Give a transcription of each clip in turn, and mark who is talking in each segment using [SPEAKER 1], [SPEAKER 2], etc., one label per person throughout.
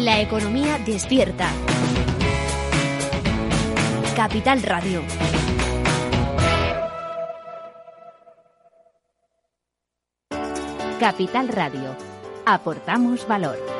[SPEAKER 1] La economía despierta. Capital Radio. Capital Radio. Aportamos valor.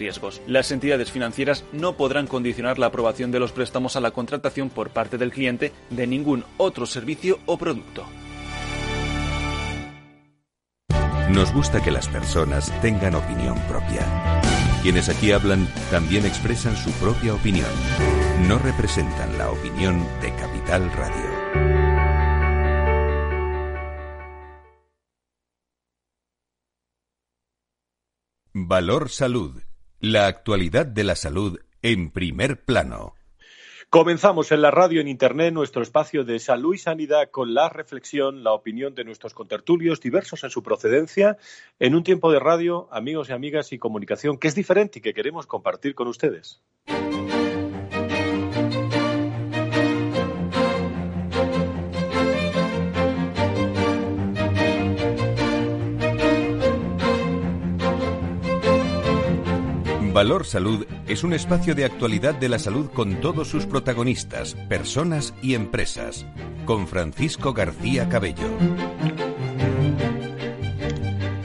[SPEAKER 2] riesgos. Las entidades financieras no podrán condicionar la aprobación de los préstamos a la contratación por parte del cliente de ningún otro servicio o producto.
[SPEAKER 3] Nos gusta que las personas tengan opinión propia. Quienes aquí hablan también expresan su propia opinión. No representan la opinión de Capital Radio. Valor Salud la actualidad de la salud en primer plano.
[SPEAKER 4] Comenzamos en la radio, en Internet, nuestro espacio de salud y sanidad con la reflexión, la opinión de nuestros contertulios, diversos en su procedencia, en un tiempo de radio, amigos y amigas y comunicación que es diferente y que queremos compartir con ustedes.
[SPEAKER 3] Valor Salud es un espacio de actualidad de la salud con todos sus protagonistas, personas y empresas. Con Francisco García Cabello.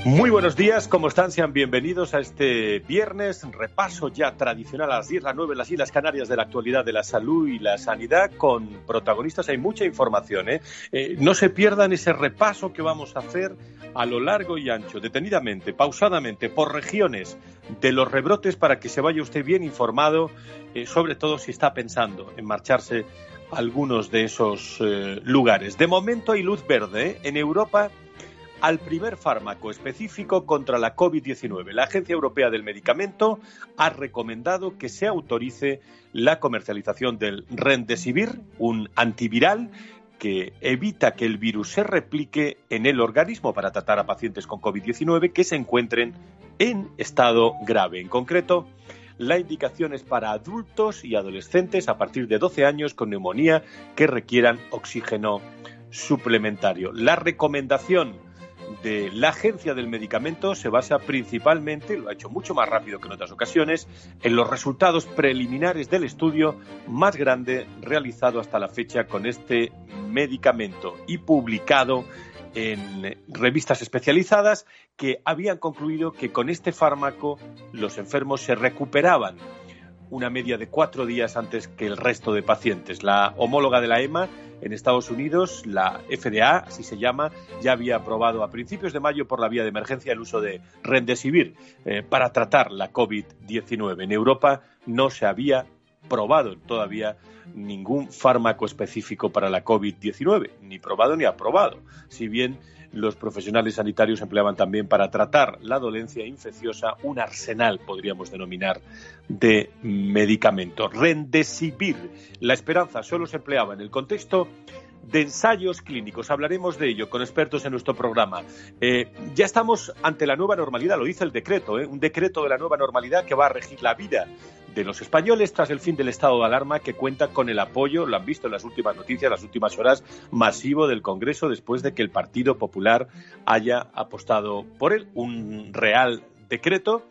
[SPEAKER 4] Muy buenos días, ¿cómo están? Sean bienvenidos a este viernes, repaso ya tradicional a las 10, las 9 las Islas Canarias de la actualidad de la salud y la sanidad con protagonistas. Hay mucha información, ¿eh? eh no se pierdan ese repaso que vamos a hacer a lo largo y ancho, detenidamente, pausadamente, por regiones de los rebrotes para que se vaya usted bien informado, eh, sobre todo si está pensando en marcharse a algunos de esos eh, lugares. De momento hay luz verde en Europa al primer fármaco específico contra la COVID-19. La Agencia Europea del Medicamento ha recomendado que se autorice la comercialización del Remdesivir, un antiviral que evita que el virus se replique en el organismo para tratar a pacientes con COVID-19 que se encuentren en estado grave. En concreto, la indicación es para adultos y adolescentes a partir de 12 años con neumonía que requieran oxígeno suplementario. La recomendación la Agencia del Medicamento se basa principalmente, lo ha hecho mucho más rápido que en otras ocasiones, en los resultados preliminares del estudio más grande realizado hasta la fecha con este medicamento y publicado en revistas especializadas que habían concluido que con este fármaco los enfermos se recuperaban una media de cuatro días antes que el resto de pacientes. La homóloga de la EMA en Estados Unidos, la FDA, así se llama, ya había aprobado a principios de mayo por la vía de emergencia el uso de Remdesivir eh, para tratar la COVID-19. En Europa no se había probado todavía ningún fármaco específico para la COVID-19, ni probado ni aprobado, si bien los profesionales sanitarios empleaban también para tratar la dolencia infecciosa un arsenal, podríamos denominar, de medicamentos. Rendesivir, la esperanza solo se empleaba en el contexto de ensayos clínicos. Hablaremos de ello con expertos en nuestro programa. Eh, ya estamos ante la nueva normalidad, lo dice el decreto, ¿eh? un decreto de la nueva normalidad que va a regir la vida de los españoles tras el fin del estado de alarma que cuenta con el apoyo, lo han visto en las últimas noticias, las últimas horas, masivo del Congreso después de que el Partido Popular haya apostado por él. Un real decreto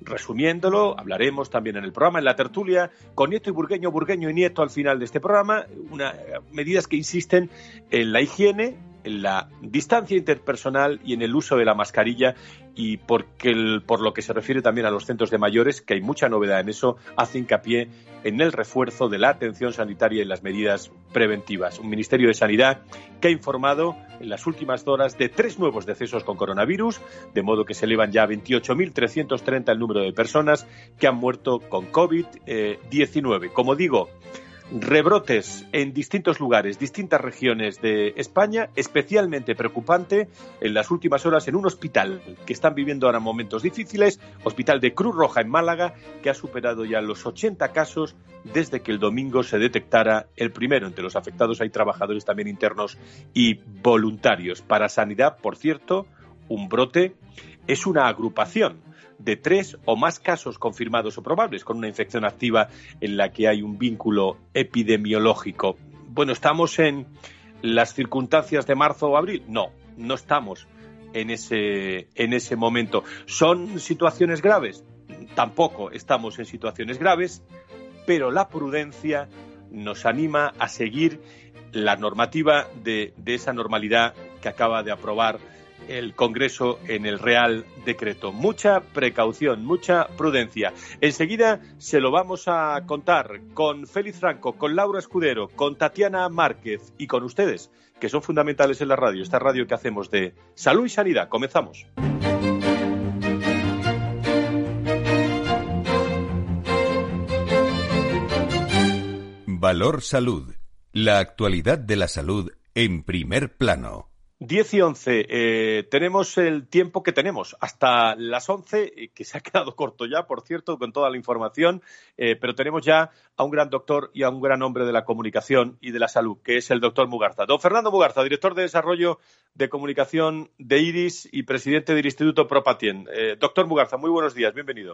[SPEAKER 4] Resumiéndolo, hablaremos también en el programa, en la tertulia, con Nieto y Burgueño, Burgueño y Nieto al final de este programa, una, medidas que insisten en la higiene, en la distancia interpersonal y en el uso de la mascarilla y porque el, por lo que se refiere también a los centros de mayores, que hay mucha novedad en eso, hace hincapié en el refuerzo de la atención sanitaria y las medidas preventivas. Un Ministerio de Sanidad que ha informado en las últimas horas de tres nuevos decesos con coronavirus, de modo que se elevan ya a 28.330 el número de personas que han muerto con COVID-19. Como digo, Rebrotes en distintos lugares, distintas regiones de España, especialmente preocupante en las últimas horas en un hospital que están viviendo ahora momentos difíciles, Hospital de Cruz Roja en Málaga, que ha superado ya los 80 casos desde que el domingo se detectara el primero. Entre los afectados hay trabajadores también internos y voluntarios. Para Sanidad, por cierto, un brote es una agrupación de tres o más casos confirmados o probables con una infección activa en la que hay un vínculo epidemiológico. Bueno, ¿estamos en las circunstancias de marzo o abril? No, no estamos en ese, en ese momento. ¿Son situaciones graves? Tampoco estamos en situaciones graves, pero la prudencia nos anima a seguir la normativa de, de esa normalidad que acaba de aprobar el Congreso en el Real Decreto. Mucha precaución, mucha prudencia. Enseguida se lo vamos a contar con Félix Franco, con Laura Escudero, con Tatiana Márquez y con ustedes, que son fundamentales en la radio, esta radio que hacemos de salud y sanidad. Comenzamos.
[SPEAKER 3] Valor Salud. La actualidad de la salud en primer plano.
[SPEAKER 4] 10 y 11. Eh, tenemos el tiempo que tenemos, hasta las 11, eh, que se ha quedado corto ya, por cierto, con toda la información, eh, pero tenemos ya a un gran doctor y a un gran hombre de la comunicación y de la salud, que es el doctor Mugarza. Don Fernando Mugarza, director de Desarrollo de Comunicación de IRIS y presidente del Instituto Propatien. doctor Mugarza, muy buenos días, bienvenido.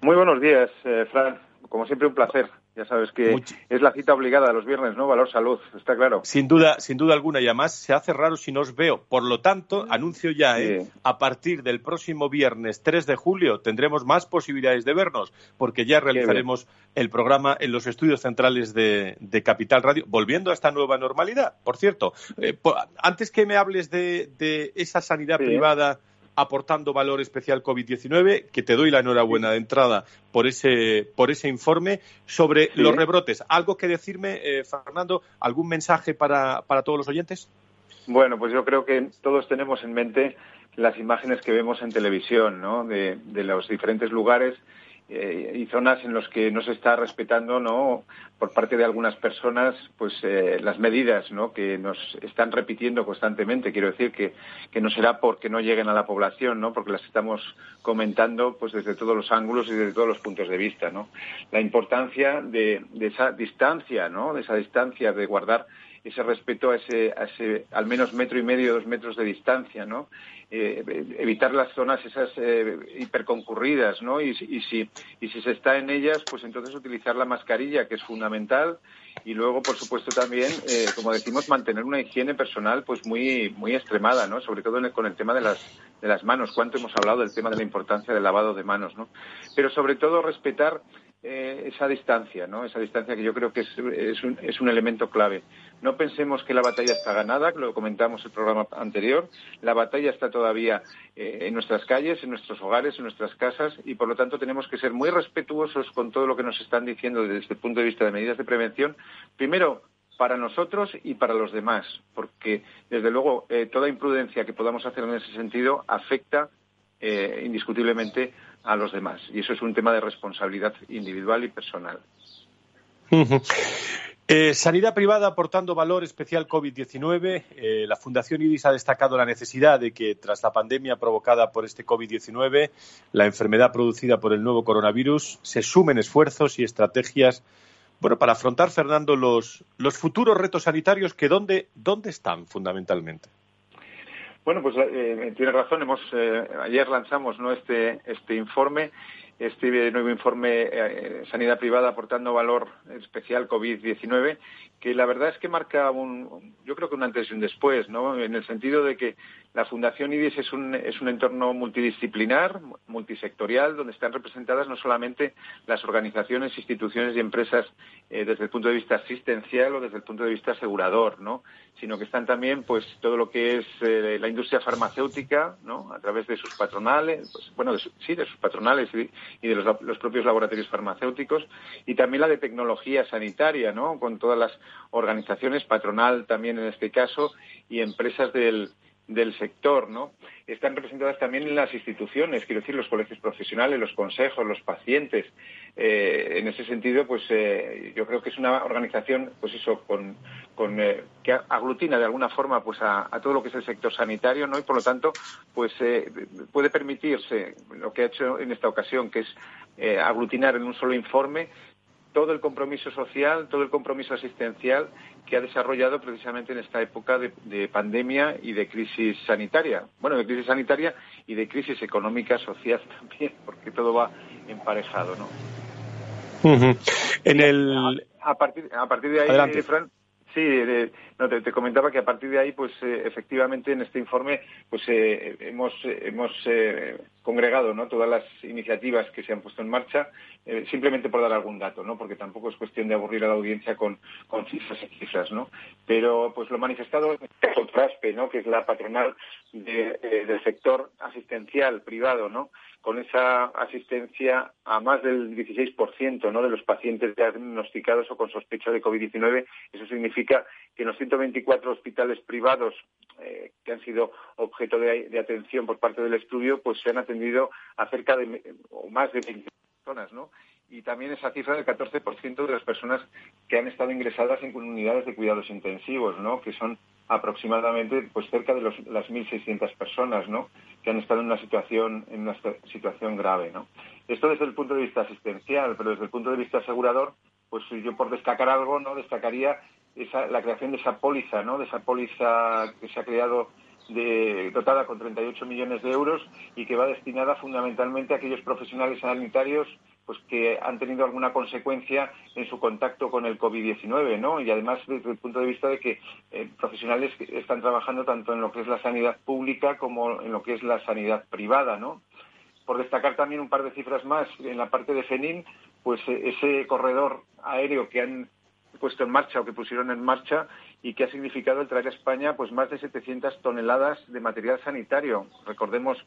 [SPEAKER 5] Muy buenos días, Fran. Como siempre, un placer. Ya sabes que es la cita obligada de los viernes, ¿no? Valor salud, está claro.
[SPEAKER 4] Sin duda, sin duda alguna. Y además se hace raro si no os veo. Por lo tanto, anuncio ya, ¿eh? a partir del próximo viernes 3 de julio tendremos más posibilidades de vernos, porque ya realizaremos el programa en los estudios centrales de, Capital Radio, volviendo a esta nueva normalidad. Por cierto, eh, antes que me hables de, esa sanidad privada aportando valor especial COVID-19, que te doy la enhorabuena de entrada por ese, por ese informe sobre los rebrotes. ¿Algo que decirme, eh, Fernando? ¿Algún mensaje para, para todos los oyentes?
[SPEAKER 5] Bueno, pues yo creo que todos tenemos en mente las imágenes que vemos en televisión, ¿no? De, de los diferentes lugares eh, y zonas en las que no se está respetando no por parte de algunas personas pues eh, las medidas ¿no? que nos están repitiendo constantemente. Quiero decir que, que no será porque no lleguen a la población no porque las estamos comentando pues desde todos los ángulos y desde todos los puntos de vista no la importancia de, de esa distancia no de esa distancia de guardar ese respeto a ese, a ese al menos metro y medio, dos metros de distancia, ¿no? Eh, evitar las zonas esas eh, hiperconcurridas, ¿no? Y, si, y si se está en ellas, pues entonces utilizar la mascarilla, que es fundamental, y luego, por supuesto, también, eh, como decimos, mantener una higiene personal pues muy, muy extremada, ¿no? Sobre todo con el tema de las, de las manos. ¿Cuánto hemos hablado del tema de la importancia del lavado de manos, ¿no? Pero sobre todo respetar eh, esa distancia, ¿no? Esa distancia que yo creo que es, un, es, un, elemento clave. No pensemos que la batalla está ganada, lo comentamos en el programa anterior. La batalla está todavía eh, en nuestras calles, en nuestros hogares, en nuestras casas y, por lo tanto, tenemos que ser muy respetuosos con todo lo que nos están diciendo desde el punto de vista de medidas de prevención. Primero, para nosotros y para los demás, porque, desde luego, eh, toda imprudencia que podamos hacer en ese sentido afecta eh, indiscutiblemente a los demás. Y eso es un tema de responsabilidad individual y personal.
[SPEAKER 4] Eh, sanidad privada aportando valor especial COVID-19. Eh, la Fundación IRIS ha destacado la necesidad de que, tras la pandemia provocada por este COVID-19, la enfermedad producida por el nuevo coronavirus, se sumen esfuerzos y estrategias bueno, para afrontar, Fernando, los, los futuros retos sanitarios que dónde, dónde están fundamentalmente.
[SPEAKER 5] Bueno, pues eh, tiene razón. Hemos, eh, ayer lanzamos ¿no? este, este informe, este nuevo informe eh, Sanidad Privada aportando valor especial COVID-19, que la verdad es que marca un, yo creo que un antes y un después, ¿no? En el sentido de que la Fundación IDIS es un, entorno multidisciplinar, multisectorial, donde están representadas no solamente las organizaciones, instituciones y empresas eh, desde el punto de vista asistencial o desde el punto de vista asegurador, ¿no? sino que están también pues todo lo que es eh, la industria farmacéutica, ¿no? a través de sus patronales, pues, bueno, sí, de sus patronales y, de los, los, propios laboratorios farmacéuticos, y también la de tecnología sanitaria, ¿no? con todas las organizaciones, patronal también en este caso, y empresas del del sector, ¿no? Están representadas también en las instituciones, quiero decir, los colegios profesionales, los consejos, los pacientes. Eh, en ese sentido, pues eh, yo creo que es una organización, pues eso, con, eh, que aglutina de alguna forma, pues a, todo lo que es el sector sanitario, ¿no? Y por lo tanto, pues puede permitirse lo que ha hecho en esta ocasión, que es aglutinar en un solo informe todo el compromiso social, todo el compromiso asistencial que ha desarrollado precisamente en esta época de, pandemia y de crisis sanitaria. Bueno, de crisis sanitaria y de crisis económica, social también, porque todo va emparejado, ¿no?
[SPEAKER 4] En el...
[SPEAKER 5] a, partir, a partir de ahí, Fran, Sí, no, te, comentaba que a partir de ahí, pues eh, efectivamente en este informe, pues eh, hemos, hemos eh, congregado ¿no? todas las iniciativas que se han puesto en marcha, simplemente por dar algún dato, ¿no? porque tampoco es cuestión de aburrir a la audiencia con, con cifras y cifras, ¿no? Pero pues lo manifestado el Traspe, ¿no? que es la patronal del sector asistencial privado, ¿no? con esa asistencia a más del 16% ¿no? de los pacientes diagnosticados o con sospecha de COVID-19. Eso significa que en 124 hospitales privados eh, que han sido objeto de, atención por parte del estudio, pues se han atendido a cerca de o más de 20 personas, ¿no? Y también esa cifra del 14% de las personas que han estado ingresadas en unidades de cuidados intensivos, ¿no? Que son aproximadamente pues cerca de los, las 1.600 personas ¿no? que han estado en una situación en una situación grave ¿no? esto desde el punto de vista asistencial pero desde el punto de vista asegurador pues yo por destacar algo no destacaría esa, la creación de esa póliza no de esa póliza que se ha creado de, dotada con 38 millones de euros y que va destinada fundamentalmente a aquellos profesionales sanitarios pues que han tenido alguna consecuencia en su contacto con el COVID-19, ¿no? Y además desde el punto de vista de que eh, profesionales están trabajando tanto en lo que es la sanidad pública como en lo que es la sanidad privada, ¿no? Por destacar también un par de cifras más, en la parte de FENIN, pues eh, ese corredor aéreo que han puesto en marcha o que pusieron en marcha y que ha significado el traer a España pues más de 700 toneladas de material sanitario. Recordemos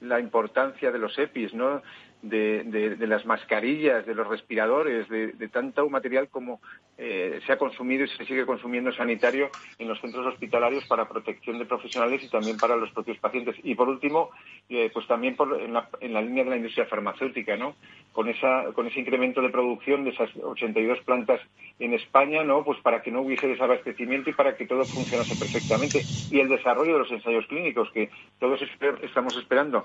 [SPEAKER 5] la importancia de los EPIs, ¿no? de, las mascarillas, de los respiradores, de, tanto material como eh, se ha consumido y se sigue consumiendo sanitario en los centros hospitalarios para protección de profesionales y también para los propios pacientes. Y por último, eh, pues también en, la, en, la, línea de la industria farmacéutica, ¿no? Con, esa, con ese incremento de producción de esas 82 plantas en España, ¿no? Pues para que no hubiese desabastecimiento y para que todo funcionase perfectamente. Y el desarrollo de los ensayos clínicos, que todos estamos esperando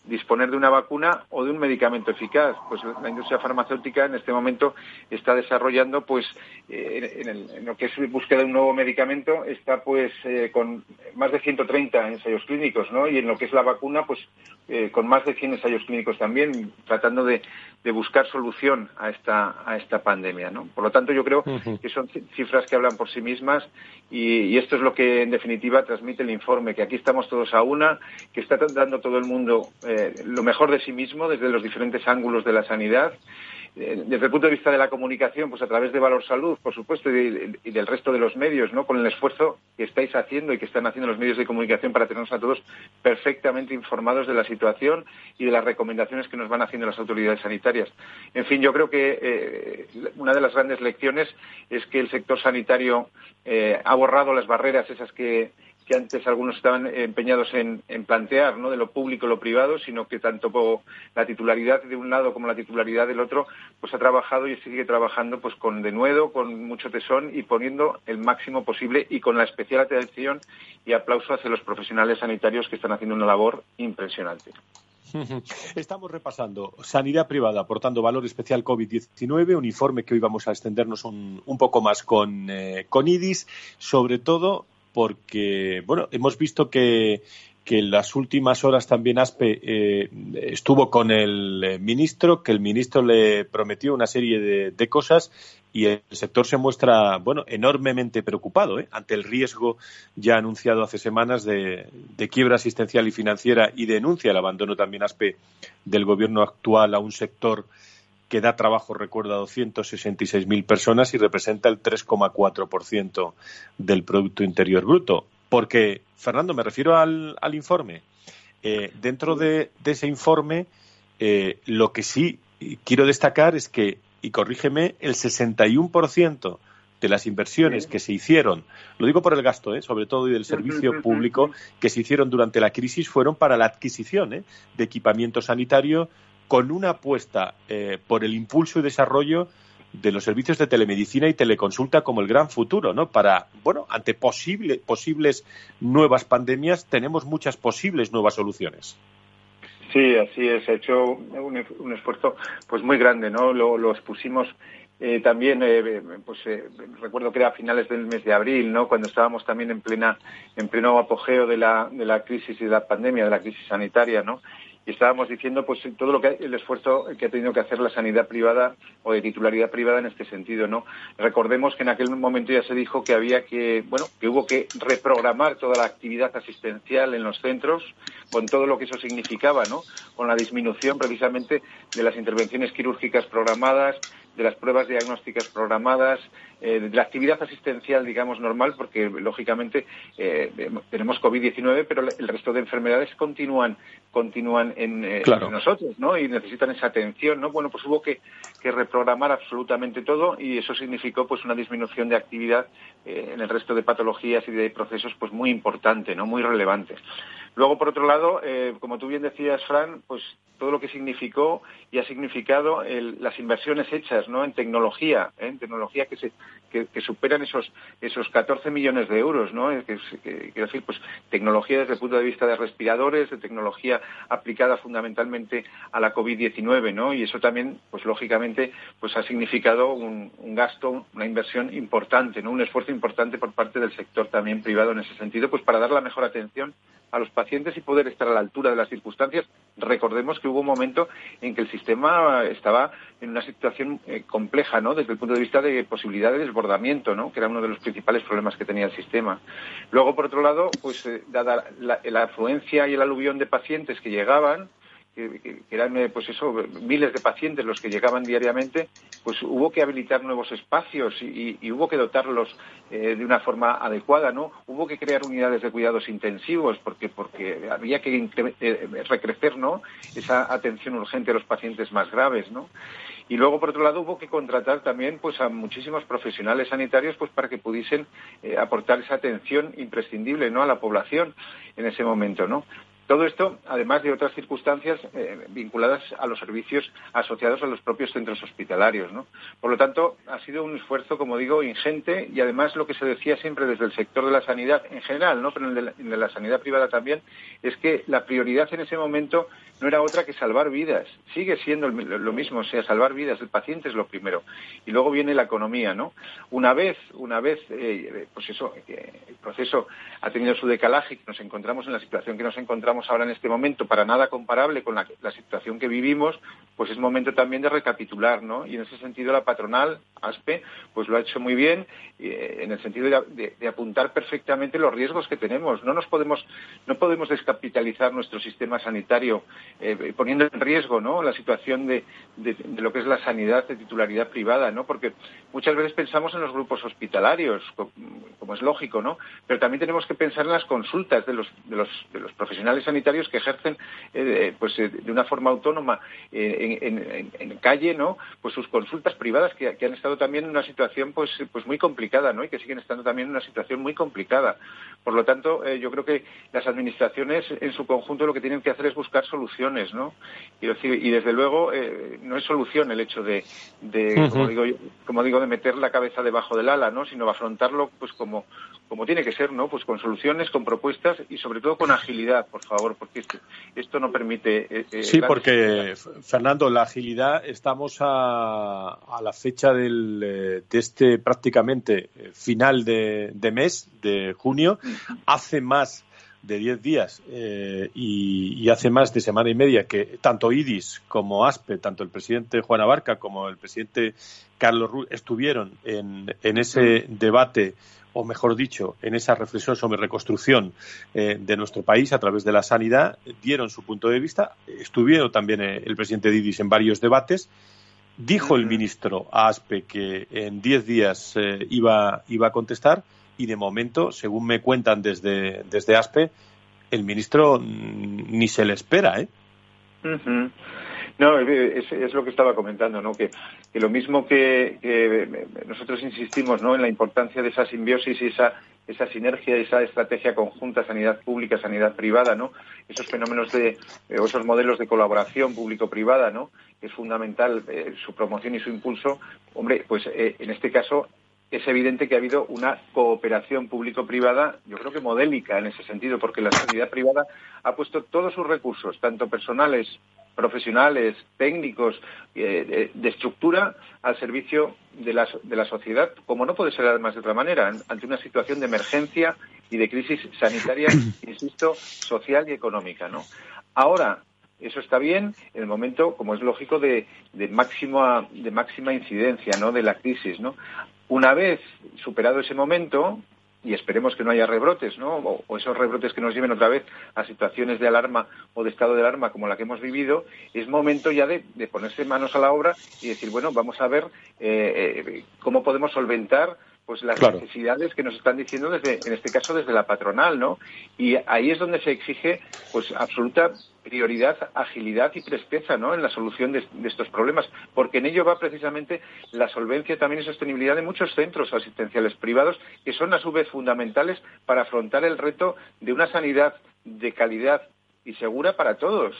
[SPEAKER 5] disponer de una vacuna o de un medicamento eficaz. Pues la industria farmacéutica en este momento está desarrollando, pues, eh, en, lo que es búsqueda de un nuevo medicamento, está pues eh, con más de 130 ensayos clínicos, ¿no? Y en lo que es la vacuna, pues, eh, con más de 100 ensayos clínicos también, tratando de, buscar solución a esta, a esta pandemia, ¿no? Por lo tanto, yo creo que son cifras que hablan por sí mismas y, y esto es lo que, en definitiva, transmite el informe, que aquí estamos todos a una, que está dando todo el mundo eh, lo mejor de sí mismo desde los diferentes ángulos de la sanidad. Eh, desde el punto de vista de la comunicación, pues a través de Valor Salud, por supuesto, y, del resto de los medios, ¿no? Con el esfuerzo que estáis haciendo y que están haciendo los medios de comunicación para tenernos a todos perfectamente informados de la situación y de las recomendaciones que nos van haciendo las autoridades sanitarias. En fin, yo creo que eh, una de las grandes lecciones es que el sector sanitario ha borrado las barreras esas que que antes algunos estaban empeñados en, plantear, ¿no? de lo público lo privado, sino que tanto la titularidad de un lado como la titularidad del otro, pues ha trabajado y sigue trabajando pues con denuedo, con mucho tesón y poniendo el máximo posible y con la especial atención y aplauso hacia los profesionales sanitarios que están haciendo una labor impresionante.
[SPEAKER 4] Estamos repasando sanidad privada aportando valor especial COVID-19, un informe que hoy vamos a extendernos un, poco más con, eh, con IDIS, sobre todo porque, bueno, hemos visto que, que en las últimas horas también ASPE eh, estuvo con el eh, ministro, que el ministro le prometió una serie de, cosas y el sector se muestra, bueno, enormemente preocupado ¿eh? ante el riesgo ya anunciado hace semanas de, de, quiebra asistencial y financiera y denuncia el abandono también ASPE del gobierno actual a un sector que da trabajo, recuerda, a 266.000 personas y representa el 3,4% del Producto Interior Bruto. Porque, Fernando, me refiero al, informe. Eh, dentro de, ese informe, eh, lo que sí quiero destacar es que, y corrígeme, el 61% de las inversiones que se hicieron, lo digo por el gasto, ¿eh? sobre todo y del servicio público que se hicieron durante la crisis, fueron para la adquisición ¿eh? de equipamiento sanitario con una apuesta eh, por el impulso y desarrollo de los servicios de telemedicina y teleconsulta como el gran futuro, ¿no? Para, bueno, ante posible, posibles nuevas pandemias tenemos muchas posibles nuevas soluciones.
[SPEAKER 5] Sí, así es. Ha hecho un, esfuerzo pues muy grande, ¿no? Lo, expusimos eh, también, eh, pues eh, recuerdo que era a finales del mes de abril, ¿no? Cuando estábamos también en plena, en pleno apogeo de la, de la crisis y de la pandemia, de la crisis sanitaria, ¿no? Estábamos diciendo pues todo lo que el esfuerzo que ha tenido que hacer la sanidad privada o de titularidad privada en este sentido no recordemos que en aquel momento ya se dijo que había que bueno que hubo que reprogramar toda la actividad asistencial en los centros con todo lo que eso significaba no con la disminución precisamente de las intervenciones quirúrgicas programadas de las pruebas diagnósticas programadas, eh, de la actividad asistencial, digamos, normal, porque lógicamente eh, tenemos COVID-19, pero el resto de enfermedades continúan, continúan en, eh, nosotros, ¿no? Y necesitan esa atención, ¿no? Bueno, pues hubo que, que reprogramar absolutamente todo y eso significó, pues, una disminución de actividad en el resto de patologías y de procesos, pues, muy importante, ¿no? Muy relevante. Luego, por otro lado, como tú bien decías, Fran, pues todo lo que significó y ha significado las inversiones hechas ¿no? en tecnología, ¿eh? en tecnología que, superan esos, esos 14 millones de euros, ¿no? Que, quiero decir, pues tecnología desde el punto de vista de respiradores, de tecnología aplicada fundamentalmente a la COVID-19, ¿no? Y eso también, pues lógicamente, pues ha significado un, un, gasto, una inversión importante, ¿no? Un esfuerzo importante por parte del sector también privado en ese sentido, pues para dar la mejor atención a los pacientes y poder estar a la altura de las circunstancias. Recordemos que hubo un momento en que el sistema estaba en una situación eh, compleja, ¿no? Desde el punto de vista de posibilidad de desbordamiento, ¿no? Que era uno de los principales problemas que tenía el sistema. Luego, por otro lado, pues eh, dada la afluencia y el aluvión de pacientes que llegaban, que, eran eh, pues eso miles de pacientes los que llegaban diariamente pues hubo que habilitar nuevos espacios y, hubo que dotarlos eh, de una forma adecuada no hubo que crear unidades de cuidados intensivos porque porque había que eh, recrecer no esa atención urgente a los pacientes más graves no y luego por otro lado hubo que contratar también pues a muchísimos profesionales sanitarios pues para que pudiesen aportar esa atención imprescindible no a la población en ese momento no todo esto, además de otras circunstancias eh, vinculadas a los servicios asociados a los propios centros hospitalarios. Por lo tanto, ha sido un esfuerzo, como digo, ingente y además lo que se decía siempre desde el sector de la sanidad en general, pero en la, sanidad privada también, es que la prioridad en ese momento no era otra que salvar vidas. Sigue siendo lo mismo, o sea, salvar vidas. El paciente es lo primero. Y luego viene la economía, ¿no? Una vez, una vez, eh, pues eso, el proceso ha tenido su decalaje y nos encontramos en la situación que nos encontramos ahora en este momento para nada comparable con la, situación que vivimos, pues es momento también de recapitular, ¿no? Y en ese sentido la patronal, ASPE, pues lo ha hecho muy bien eh, en el sentido de, apuntar perfectamente los riesgos que tenemos. No nos podemos, no podemos descapitalizar nuestro sistema sanitario eh, poniendo en riesgo, ¿no? La situación de, de, lo que es la sanidad de titularidad privada, ¿no? Porque muchas veces pensamos en los grupos hospitalarios, como, es lógico, ¿no? Pero también tenemos que pensar en las consultas de los, de los profesionales sanitarios que ejercen eh, pues eh, de una forma autónoma eh, en, calle no pues sus consultas privadas que, han estado también en una situación pues pues muy complicada no y que siguen estando también en una situación muy complicada. Por lo tanto yo creo que las administraciones en su conjunto lo que tienen que hacer es buscar soluciones no y, decir, y desde luego no es solución el hecho de, como digo como digo de meter la cabeza debajo del ala no sino afrontarlo pues como como tiene que ser no pues con soluciones con propuestas y sobre todo con agilidad por favor porque esto, no permite.
[SPEAKER 4] Eh, eh, sí, porque, Fernando, la agilidad, estamos a, la fecha del, eh, de este prácticamente final de, mes, de junio, hace más de 10 días y, hace más de semana y media que tanto IDIS como ASPE, tanto el presidente Juan Abarca como el presidente Carlos Ruiz estuvieron en, en ese debate o mejor dicho, en esa reflexión sobre reconstrucción eh, de nuestro país a través de la sanidad, dieron su punto de vista. Estuvieron también eh, el presidente Didis en varios debates. Dijo el ministro a ASPE que en diez días eh, iba, iba a contestar y de momento, según me cuentan desde, desde ASPE, el ministro ni se le espera. ¿eh?
[SPEAKER 5] No, es, lo que estaba comentando, ¿no? Que, lo mismo que, nosotros insistimos, ¿no? En la importancia de esa simbiosis y esa esa sinergia, esa estrategia conjunta sanidad pública, sanidad privada, ¿no? Esos fenómenos de, o esos modelos de colaboración público-privada, ¿no? Es fundamental eh, su promoción y su impulso. Hombre, pues eh, en este caso es evidente que ha habido una cooperación público-privada, yo creo que modélica en ese sentido, porque la sanidad privada ha puesto todos sus recursos, tanto personales, profesionales, técnicos, eh, de, estructura, al servicio de la, de la sociedad, como no puede ser además de otra manera, ante una situación de emergencia y de crisis sanitaria, insisto, social y económica. ¿no? Ahora, eso está bien en el momento, como es lógico, de, máxima, de máxima incidencia ¿no? de la crisis. Una vez superado ese momento, y esperemos que no haya rebrotes, ¿no? O, esos rebrotes que nos lleven otra vez a situaciones de alarma o de estado de alarma como la que hemos vivido, es momento ya de, ponerse manos a la obra y decir, bueno, vamos a ver eh, eh, cómo podemos solventar pues las necesidades que nos están diciendo desde, en este caso desde la patronal, ¿no? Y ahí es donde se exige, pues, absoluta prioridad, agilidad y presteza, ¿no? En la solución de, estos problemas, porque en ello va precisamente la solvencia también y sostenibilidad de muchos centros asistenciales privados que son a su vez fundamentales para afrontar el reto de una sanidad de calidad y segura para todos.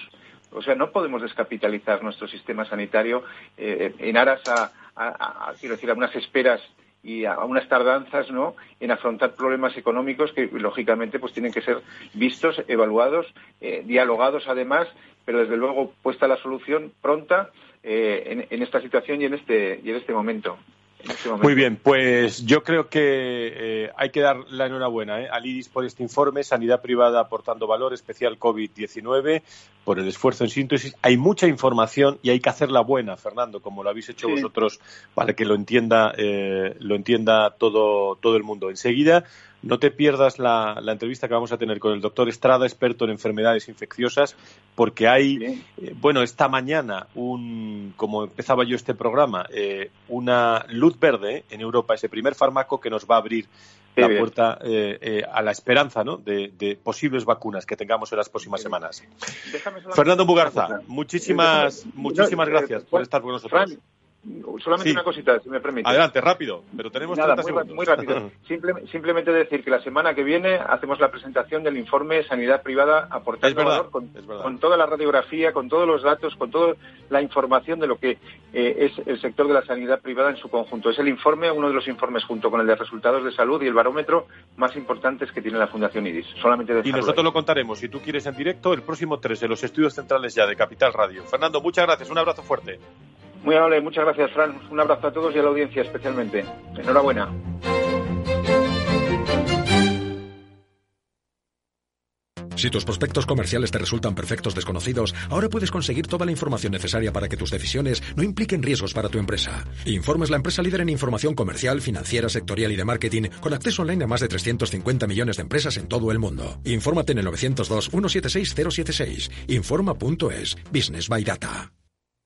[SPEAKER 5] O sea, no podemos descapitalizar nuestro sistema sanitario eh, en aras a, quiero decir, a unas esperas y a unas tardanzas ¿no? en afrontar problemas económicos que lógicamente pues tienen que ser vistos, evaluados, eh, dialogados además, pero desde luego puesta la solución pronta eh, en, esta situación y en este y en este momento.
[SPEAKER 4] Este Muy bien, pues yo creo que eh, hay que dar la enhorabuena eh, al IRIS por este informe, Sanidad Privada aportando valor, especial COVID-19, por el esfuerzo en síntesis. Hay mucha información y hay que hacerla buena, Fernando, como lo habéis hecho vosotros, para que lo entienda, eh, lo entienda todo, todo el mundo. Enseguida no te pierdas la, entrevista que vamos a tener con el doctor Estrada, experto en enfermedades infecciosas, porque hay, eh, bueno, esta mañana, un, como empezaba yo este programa, eh, una luz verde en Europa, ese primer fármaco que nos va a abrir la puerta eh, a la esperanza ¿no? de, posibles vacunas que tengamos en las próximas semanas. Fernando Mugarza, muchísimas, muchísimas gracias por estar con nosotros.
[SPEAKER 5] Solamente una cosita, si me permite.
[SPEAKER 4] Adelante, rápido, pero tenemos
[SPEAKER 5] Nada, muy, rápido. simplemente decir que la semana que viene hacemos la presentación del informe Sanidad Privada aportando valor con, toda la radiografía, con todos los datos, con toda la información de lo que eh, es el sector de la sanidad privada en su conjunto. Es el informe, uno de los informes junto con el de resultados de salud y el barómetro más importantes que tiene la Fundación IDIS. Solamente
[SPEAKER 4] y nosotros lo contaremos, si tú quieres, en directo el próximo 3 de los estudios centrales ya de Capital Radio. Fernando, muchas gracias, un abrazo fuerte.
[SPEAKER 5] Muy amable, muchas gracias, Fran. Un abrazo a todos y a la audiencia especialmente. Enhorabuena.
[SPEAKER 6] Si tus prospectos comerciales te resultan perfectos desconocidos, ahora puedes conseguir toda la información necesaria para que tus decisiones no impliquen riesgos para tu empresa. Informe es la empresa líder en información comercial, financiera, sectorial y de marketing, con acceso online a más de 350 millones de empresas en todo el mundo. Infórmate en el 902 176 076. Informa.es. Business by Data.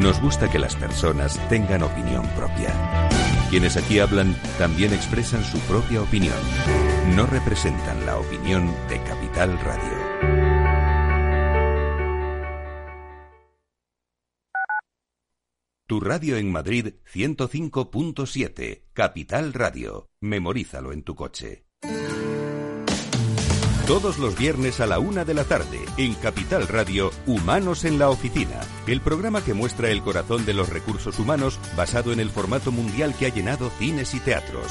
[SPEAKER 3] Nos gusta que las personas tengan opinión propia. Quienes aquí hablan también expresan su propia opinión. No representan la opinión de Capital Radio. Tu radio en Madrid 105.7, Capital Radio. Memorízalo en tu coche. Todos los viernes a la una de la tarde, en Capital Radio, Humanos en la Oficina, el programa que muestra el corazón de los recursos humanos basado en el formato mundial que ha llenado cines y teatros.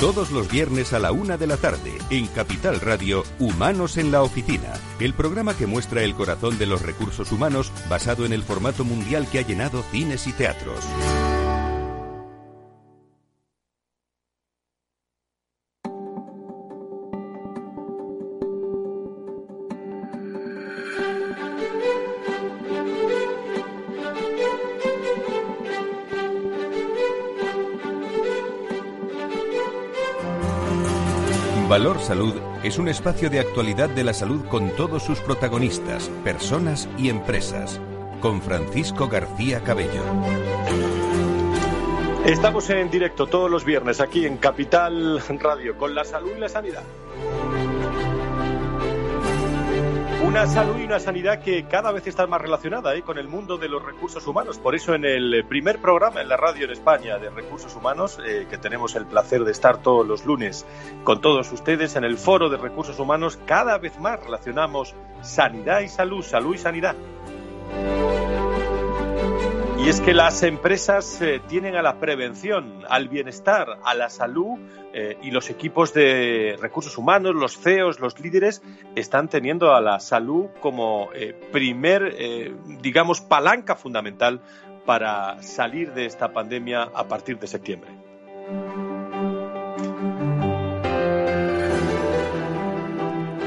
[SPEAKER 3] Todos los viernes a la una de la tarde, en Capital Radio, Humanos en la Oficina, el programa que muestra el corazón de los recursos humanos basado en el formato mundial que ha llenado cines y teatros. Salud es un espacio de actualidad de la salud con todos sus protagonistas, personas y empresas. Con Francisco García Cabello.
[SPEAKER 4] Estamos en directo todos los viernes aquí en Capital Radio con la salud y la sanidad. Una salud y una sanidad que cada vez está más relacionada ¿eh? con el mundo de los recursos humanos. Por eso en el primer programa en la radio en España de recursos humanos, eh, que tenemos el placer de estar todos los lunes con todos ustedes en el foro de recursos humanos, cada vez más relacionamos sanidad y salud, salud y sanidad. Y es que las empresas eh, tienen a la prevención, al bienestar, a la salud eh, y los equipos de recursos humanos, los CEOs, los líderes, están teniendo a la salud como eh, primer, digamos, palanca fundamental para salir de esta pandemia a partir de septiembre.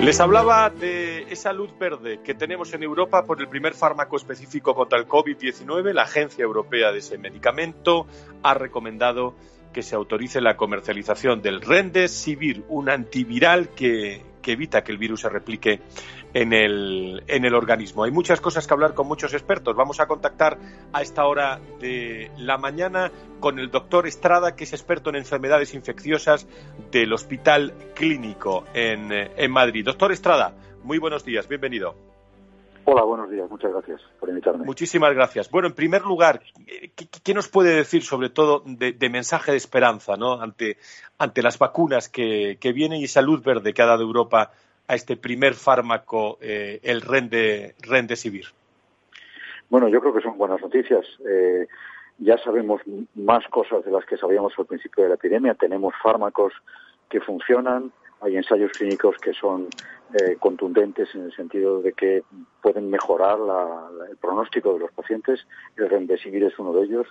[SPEAKER 4] Les hablaba de esa luz verde que tenemos en Europa por el primer fármaco específico contra el COVID-19. La Agencia Europea de ese medicamento ha recomendado que se autorice la comercialización del Remdesivir, un antiviral que, que evita que el virus se replique en el, en el organismo. Hay muchas cosas que hablar con muchos expertos. Vamos a contactar a esta hora de la mañana con el doctor Estrada, que es experto en enfermedades infecciosas del Hospital Clínico en, en Madrid. Doctor Estrada, muy buenos días, bienvenido.
[SPEAKER 7] Hola, buenos días. Muchas gracias por invitarme.
[SPEAKER 4] Muchísimas gracias. Bueno, en primer lugar, ¿qué, nos puede decir sobre todo de, mensaje de esperanza ¿no? ante, ante las vacunas que, que vienen y esa luz verde que ha dado Europa a este primer fármaco, eh, el Rende, Rendesivir?
[SPEAKER 7] Bueno, yo creo que son buenas noticias. Eh, ya sabemos más cosas de las que sabíamos al principio de la epidemia. Tenemos fármacos que funcionan, hay ensayos clínicos que son eh, contundentes en el sentido de que pueden mejorar el pronóstico de los pacientes. El Remdesivir es uno de ellos.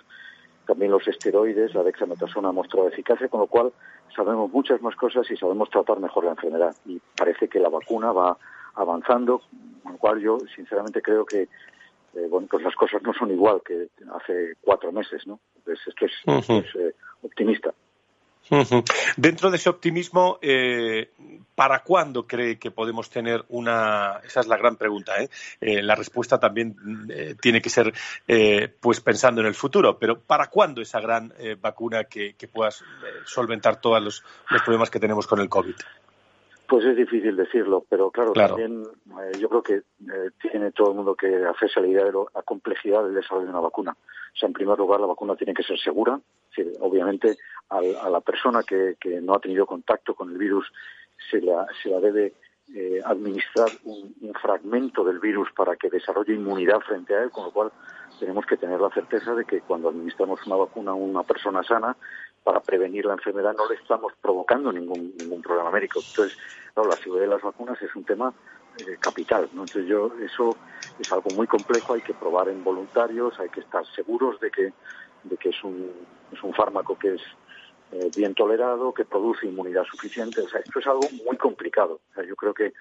[SPEAKER 7] También los esteroides, la dexametasona ha mostrado eficacia, con lo cual sabemos muchas más cosas y sabemos tratar mejor la enfermedad. Y parece que la vacuna va avanzando, con lo cual yo sinceramente creo que eh, bueno, pues las cosas no son igual que hace cuatro meses, ¿no? Entonces esto es, eh, optimista.
[SPEAKER 4] Dentro de ese optimismo, eh, ¿para cuándo cree que podemos tener una? Esa es la gran pregunta. ¿eh? eh la respuesta también eh, tiene que ser, pues pensando en el futuro. Pero ¿para cuándo esa gran vacuna que, que pueda solventar todos los, problemas que tenemos con el COVID?
[SPEAKER 7] Pues es difícil decirlo, pero claro, también yo creo que tiene todo el mundo que hacerse la idea de la complejidad del desarrollo de una vacuna. O sea, en primer lugar, la vacuna tiene que ser segura. obviamente, a la persona que, no ha tenido contacto con el virus se la, se la debe eh, administrar un, fragmento del virus para que desarrolle inmunidad frente a él, con lo cual tenemos que tener la certeza de que cuando administramos una vacuna a una persona sana, para prevenir la enfermedad no le estamos provocando ningún, ningún problema médico. Entonces, la seguridad de las vacunas es un tema eh, capital. ¿no? Entonces, yo, eso es algo muy complejo, hay que probar en voluntarios, hay que estar seguros de que, de que es, un, es un fármaco que es eh, bien tolerado, que produce inmunidad suficiente. O sea, esto es algo muy complicado. O sea, yo creo que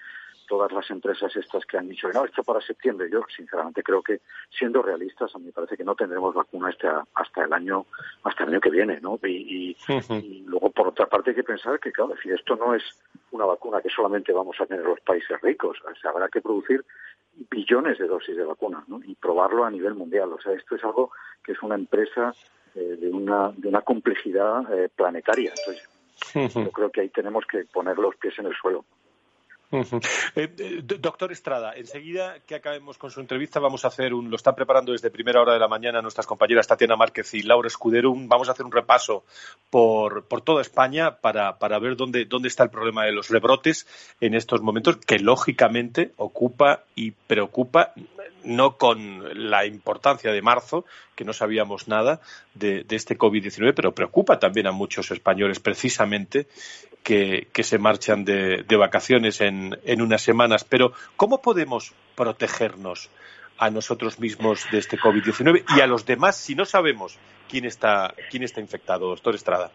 [SPEAKER 7] todas las empresas estas que han dicho, no, esto para septiembre, yo sinceramente creo que, siendo realistas, a mí me parece que no tendremos vacuna hasta, hasta el año hasta el año que viene, ¿no? Y, luego, por otra parte, hay que pensar que, claro, decir, esto no es una vacuna que solamente vamos a tener los países ricos, o sea, habrá que producir billones de dosis de vacuna, ¿no? Y probarlo a nivel mundial. O sea, esto es algo que es una empresa eh, de, una, de una complejidad eh, planetaria. Entonces, yo creo que ahí tenemos que poner los pies en el suelo.
[SPEAKER 4] Eh, eh, doctor Estrada, enseguida que acabemos con su entrevista vamos a hacer un, lo están preparando desde primera hora de la mañana nuestras compañeras Tatiana Márquez y Laura Escudero, vamos a hacer un repaso por, por toda España para, para ver dónde, dónde está el problema de los rebrotes en estos momentos, que lógicamente ocupa y preocupa, no con la importancia de marzo, que no sabíamos nada de, de este COVID-19, pero preocupa también a muchos españoles precisamente que, se marchan de, vacaciones en, unas semanas. Pero, ¿cómo podemos protegernos a nosotros mismos de este COVID-19 y a los demás si no sabemos quién está, quién está infectado, doctor Estrada?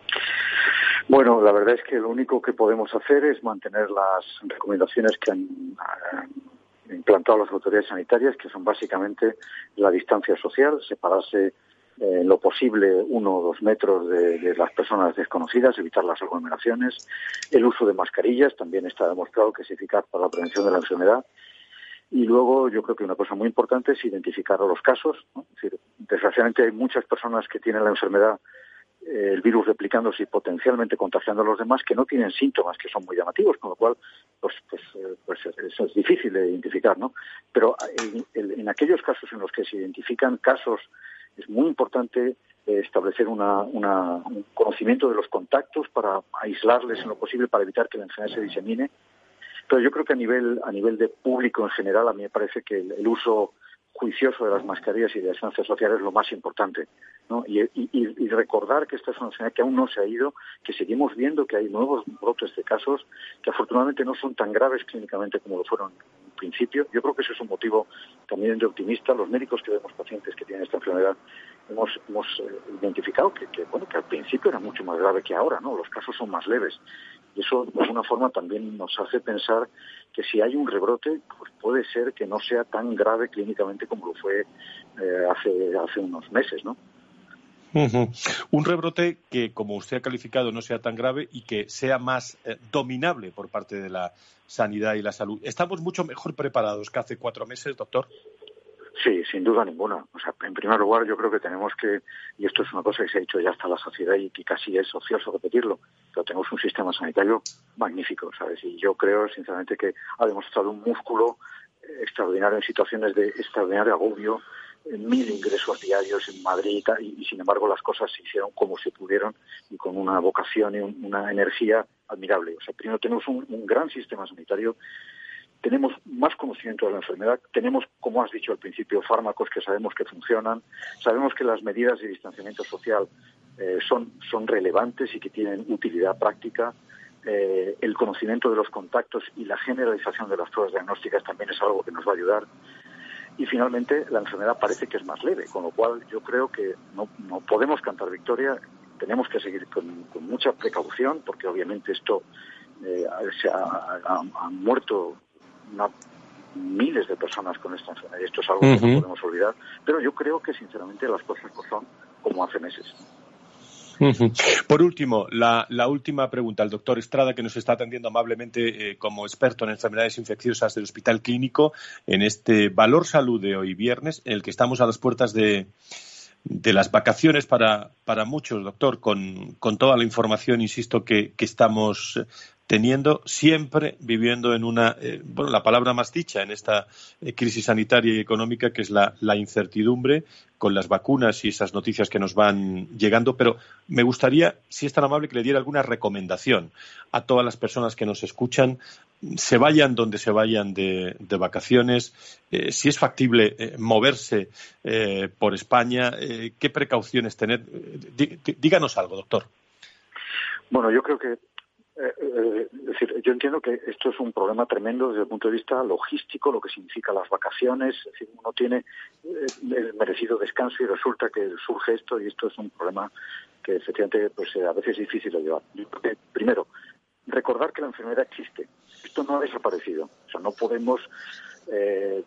[SPEAKER 7] Bueno, la verdad es que lo único que podemos hacer es mantener las recomendaciones que han implantado las autoridades sanitarias, que son básicamente la distancia social, separarse en eh, lo posible uno o dos metros de, las personas desconocidas, evitar las aglomeraciones. El uso de mascarillas también está demostrado que es eficaz para la prevención de la enfermedad. Y luego yo creo que una cosa muy importante es identificar los casos. desgraciadamente hay muchas personas que tienen la enfermedad, eh, el virus replicándose y potencialmente contagiando a los demás que no tienen síntomas que son muy llamativos, con lo cual pues, pues, eh, pues eso es difícil de identificar. ¿no? Pero en aquellos casos en los que se identifican casos es muy importante eh, establecer un conocimiento de los contactos para aislarles en lo posible para evitar que la enfermedad se disemine. Pero yo creo que a nivel, a nivel de público en general, a mí me parece que el, uso juicioso de las mascarillas y de las distancia social es lo más importante. Y, recordar que esta es una enfermedad que aún no se ha ido, que seguimos viendo que hay nuevos brotes de casos que afortunadamente no son tan graves clínicamente como lo fueron principio. Yo creo que ese es un motivo también de optimista. Los médicos que vemos pacientes que tienen esta enfermedad hemos, hemos eh, identificado que, bueno, que al principio era mucho más grave que ahora, ¿no? Los casos son más leves. Y eso, de alguna forma, también nos hace pensar que si hay un rebrote, pues puede ser que no sea tan grave clínicamente como lo fue eh, hace, hace unos meses, ¿no?
[SPEAKER 4] Un rebrote que, como usted ha calificado, no sea tan grave y que sea más eh, dominable por parte de la sanidad y la salud. ¿Estamos mucho mejor preparados que hace cuatro meses, doctor?
[SPEAKER 7] Sí, sin duda ninguna. O sea, en primer lugar, yo creo que tenemos que, y esto es una cosa que se ha dicho ya hasta la sociedad y que casi es ocioso repetirlo, pero tenemos un sistema sanitario magnífico, ¿sabes? Y yo creo, sinceramente, que ha demostrado un músculo extraordinario en situaciones de extraordinario agobio, mil ingresos diarios en Madrid y, sin embargo las cosas se hicieron como se pudieron y con una vocación y una energía admirable. O sea, primero tenemos un, gran sistema sanitario, tenemos más conocimiento de la enfermedad, tenemos, como has dicho al principio, fármacos que sabemos que funcionan, sabemos que las medidas de distanciamiento social eh, son, son relevantes y que tienen utilidad práctica. Eh, el conocimiento de los contactos y la generalización de las pruebas diagnósticas también es algo que nos va a ayudar y finalmente la enfermedad parece que es más leve, con lo cual yo creo que no, no podemos cantar victoria, tenemos que seguir con, mucha precaución, porque obviamente esto eh, se ha, han muerto miles de personas con esta enfermedad, y esto es algo que no podemos olvidar, pero yo creo que sinceramente las cosas no son como hace meses.
[SPEAKER 4] Por último, la, última pregunta. El doctor Estrada, que nos está atendiendo amablemente eh, como experto en enfermedades infecciosas del Hospital Clínico, en este Valor Salud de hoy viernes, en el que estamos a las puertas de, las vacaciones para, muchos, doctor, con, toda la información, insisto, que estamos teniendo siempre viviendo en una, eh, bueno, la palabra más dicha en esta eh, crisis sanitaria y económica, que es la, incertidumbre con las vacunas y esas noticias que nos van llegando. Pero me gustaría, si es tan amable, que le diera alguna recomendación a todas las personas que nos escuchan, se vayan donde se vayan de, vacaciones, eh, si es factible moverse por España, qué precauciones tener. díganos algo, doctor.
[SPEAKER 7] Bueno, yo creo que eh, eh, yo entiendo que esto es un problema tremendo desde el punto de vista logístico, lo que significa las vacaciones. Es decir, uno tiene eh, el merecido descanso y resulta que surge esto y esto es un problema que efectivamente pues, a veces es difícil de llevar. primero, recordar que la enfermedad existe. Esto no ha desaparecido. O sea, no podemos eh,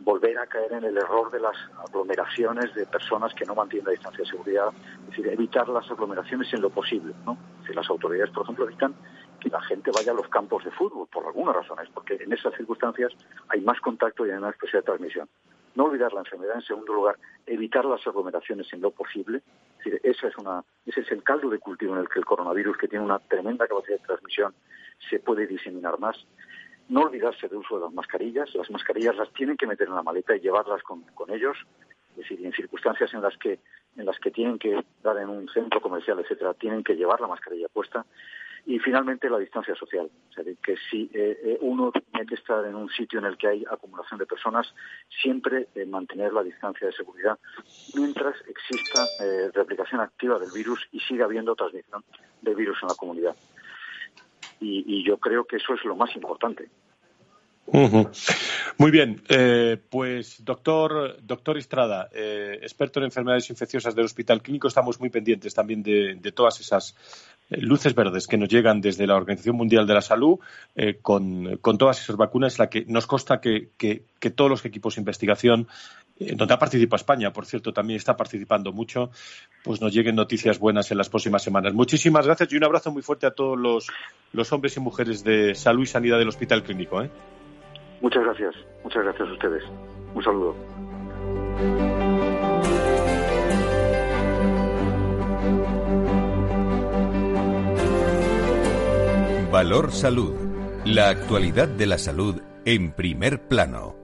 [SPEAKER 7] volver a caer en el error de las aglomeraciones de personas que no mantienen la distancia de seguridad, es decir, evitar las aglomeraciones en lo posible, ¿no? Si las autoridades, por ejemplo, evitan que la gente vaya a los campos de fútbol, por algunas razones, porque en esas circunstancias hay más contacto y hay más posibilidad de transmisión. No olvidar la enfermedad, en segundo lugar, evitar las aglomeraciones en lo posible, decir, esa es una, ese es el caldo de cultivo en el que el coronavirus, que tiene una tremenda capacidad de transmisión, se puede diseminar más. No olvidarse del uso de las mascarillas. Las mascarillas las tienen que meter en la maleta y llevarlas con, con ellos. Es decir, en circunstancias en las que en las que tienen que dar en un centro comercial, etcétera, tienen que llevar la mascarilla puesta y finalmente la distancia social. O sea, que si eh, eh, uno tiene que estar en un sitio en el que hay acumulación de personas, siempre eh, mantener la distancia de seguridad mientras exista replicación activa del virus y siga habiendo transmisión del virus en la comunidad. Y yo creo que eso es lo más importante.
[SPEAKER 4] Muy bien, eh, pues doctor, doctor Estrada, eh, experto en enfermedades infecciosas del Hospital Clínico, estamos muy pendientes también de, todas esas eh, luces verdes que nos llegan desde la Organización Mundial de la Salud con, todas esas vacunas, la que nos consta que, todos los equipos de investigación, donde ha participado España, por cierto, también está participando mucho, pues nos lleguen noticias buenas en las próximas semanas. Muchísimas gracias y un abrazo muy fuerte a todos los, los hombres y mujeres de salud y sanidad del Hospital Clínico.
[SPEAKER 7] Muchas gracias, muchas gracias a ustedes. Un saludo.
[SPEAKER 3] Valor Salud. La actualidad de la salud en primer plano.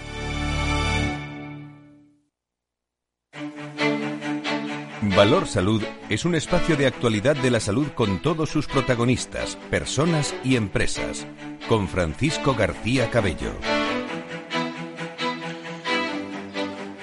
[SPEAKER 3] Valor Salud es un espacio de actualidad de la salud con todos sus protagonistas, personas y empresas. Con Francisco García Cabello.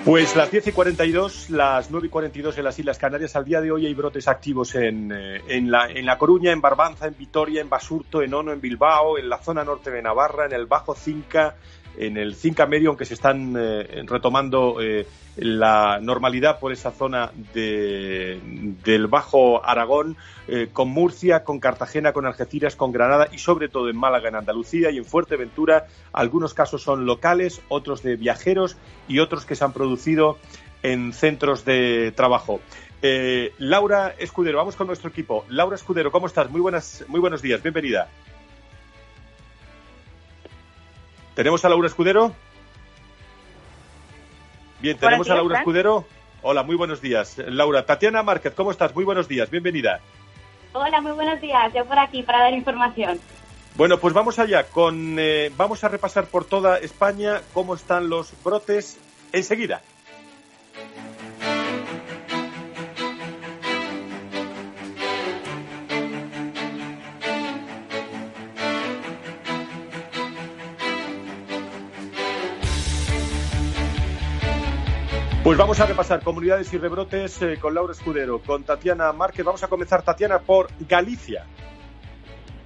[SPEAKER 4] Pues las 10 y 42, las 9 y 42 en las Islas Canarias. Al día de hoy hay brotes activos en, eh, en, la, en La Coruña, en Barbanza, en Vitoria, en Basurto, en Ono, en Bilbao, en la zona norte de Navarra, en el Bajo Cinca, en el Cinca Medio, aunque se están eh, retomando eh, la normalidad por esa zona del Bajo Aragón, eh, con Murcia, con Cartagena, con Algeciras, con Granada y sobre todo en Málaga, en Andalucía y en Fuerteventura. Algunos casos son locales, otros de viajeros y otros que se han producido en centros de trabajo. Laura Escudero, vamos con nuestro equipo. Laura Escudero, ¿cómo estás? Muy, buenas, muy buenos días, bienvenida. ¿Tenemos a Laura Escudero? Bien, tenemos a Laura Escudero. Hola, muy buenos días. Laura, Tatiana Márquez, ¿cómo estás? Muy buenos días, bienvenida.
[SPEAKER 8] Hola, muy buenos días. Yo por aquí para dar información.
[SPEAKER 4] Bueno, pues vamos allá. Con, eh, vamos a repasar por toda España cómo están los brotes enseguida. Pues vamos a repasar comunidades y rebrotes eh, con Laura Escudero, con Tatiana Márquez. Vamos a comenzar, Tatiana, por Galicia.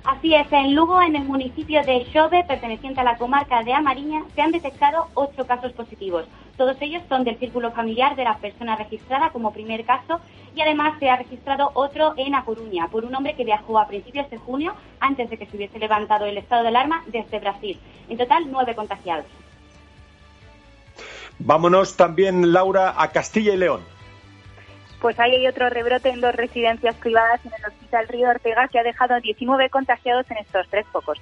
[SPEAKER 8] Así es, en Lugo, en el municipio de Xove, perteneciente a la comarca de Amariña, se han detectado ocho casos positivos. Todos ellos son del círculo familiar de la persona registrada como primer caso y además se ha registrado otro en A Coruña por un hombre que viajó a principios de junio, antes de que se hubiese levantado el estado de alarma, desde Brasil. En total, nueve contagiados.
[SPEAKER 4] Vámonos también, Laura, a Castilla y León.
[SPEAKER 9] Pues ahí hay otro rebrote en dos residencias privadas en el Hospital Río Ortega que ha dejado 19 contagiados en estos tres focos.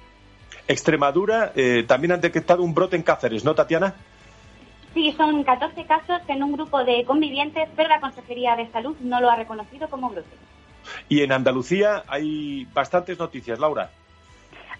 [SPEAKER 4] Extremadura eh, también han detectado un brote en Cáceres, ¿no, Tatiana?
[SPEAKER 8] Sí, son 14 casos en un grupo de convivientes, pero la Consejería de Salud no lo ha reconocido como brote.
[SPEAKER 4] Y en Andalucía hay bastantes noticias, Laura.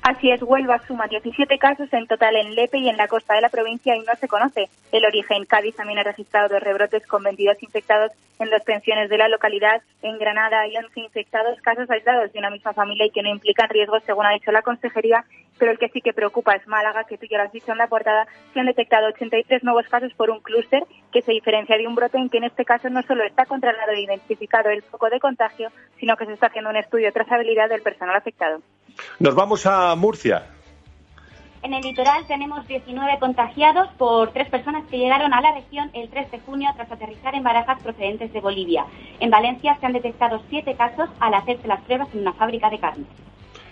[SPEAKER 9] Así es, Huelva suma 17 casos en total en Lepe y en la costa de la provincia y no se conoce el origen. Cádiz también ha registrado dos rebrotes con 22 infectados en dos pensiones de la localidad. En Granada hay 11 infectados, casos aislados de una misma familia y que no implican riesgos, según ha dicho la consejería. Pero el que sí que preocupa es Málaga, que tú ya lo has dicho en la portada, se han detectado 83 nuevos casos por un clúster que se diferencia de un brote en que en este caso no solo está controlado e identificado el foco de contagio, sino que se está haciendo un estudio de trazabilidad del personal afectado.
[SPEAKER 4] Nos vamos a Murcia.
[SPEAKER 8] En el litoral tenemos 19 contagiados por tres personas que llegaron a la región el 3 de junio tras aterrizar en barajas procedentes de Bolivia. En Valencia se han detectado siete casos al hacerse las pruebas en una fábrica de carne.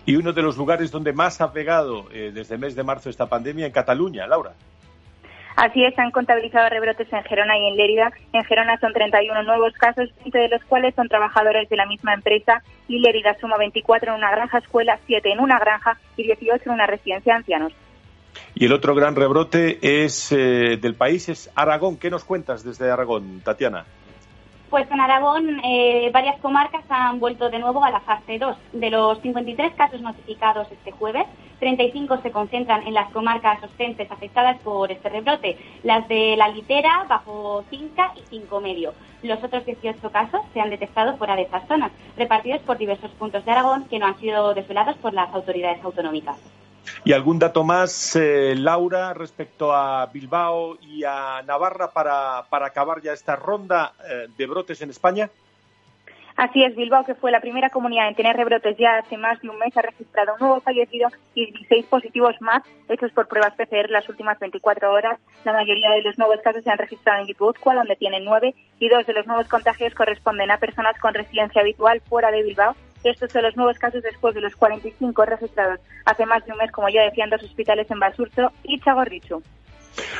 [SPEAKER 4] Y uno de los lugares donde más ha pegado eh, desde el mes de marzo esta pandemia en Cataluña, Laura.
[SPEAKER 9] Así es, han contabilizado rebrotes en Gerona y en Lérida. En Gerona son 31 nuevos casos, 20 de los cuales son trabajadores de la misma empresa y Lérida suma 24 en una granja escuela, 7 en una granja y 18 en una residencia de ancianos.
[SPEAKER 4] Y el otro gran rebrote es eh, del país, es Aragón. ¿Qué nos cuentas desde Aragón, Tatiana?
[SPEAKER 8] Pues en Aragón eh, varias comarcas han vuelto de nuevo a la fase 2. De los 53 casos notificados este jueves, 35 se concentran en las comarcas ostenses afectadas por este rebrote, las de La Litera, Bajo Cinca y Cinco Medio. Los otros 18 casos se han detectado fuera de esas zonas, repartidos por diversos puntos de Aragón que no han sido desvelados por las autoridades autonómicas.
[SPEAKER 4] ¿Y algún dato más, eh, Laura, respecto a Bilbao y a Navarra para, para acabar ya esta ronda eh, de brotes en España?
[SPEAKER 9] Así es, Bilbao, que fue la primera comunidad en tener rebrotes ya hace más de un mes, ha registrado un nuevo fallecido y 16 positivos más hechos por pruebas PCR las últimas 24 horas. La mayoría de los nuevos casos se han registrado en Guipúzcoa, donde tienen nueve, y dos de los nuevos contagios corresponden a personas con residencia habitual fuera de Bilbao estos son los nuevos casos después de los 45 registrados hace más de un mes, como ya decían, dos hospitales en Basurto y Chagorrichu.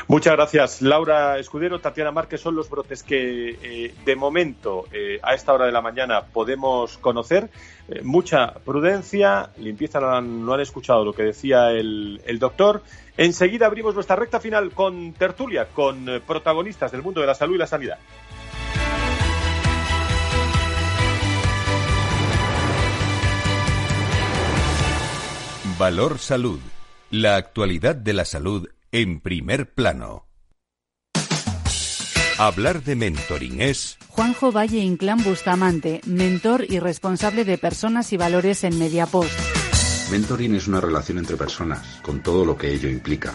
[SPEAKER 4] Muchas gracias, Laura Escudero. Tatiana Márquez son los brotes que eh, de momento eh, a esta hora de la mañana podemos conocer. Eh, mucha prudencia, limpieza, no han, escuchado lo que decía el, el, doctor. Enseguida abrimos nuestra recta final con tertulia, con protagonistas del mundo de la salud y la sanidad.
[SPEAKER 3] Valor Salud. La actualidad de la salud en primer plano. Hablar de mentoring es...
[SPEAKER 10] Juanjo Valle Inclán Bustamante, mentor y responsable de personas y valores en Mediapost.
[SPEAKER 11] Mentoring es una relación entre personas, con todo lo que ello implica.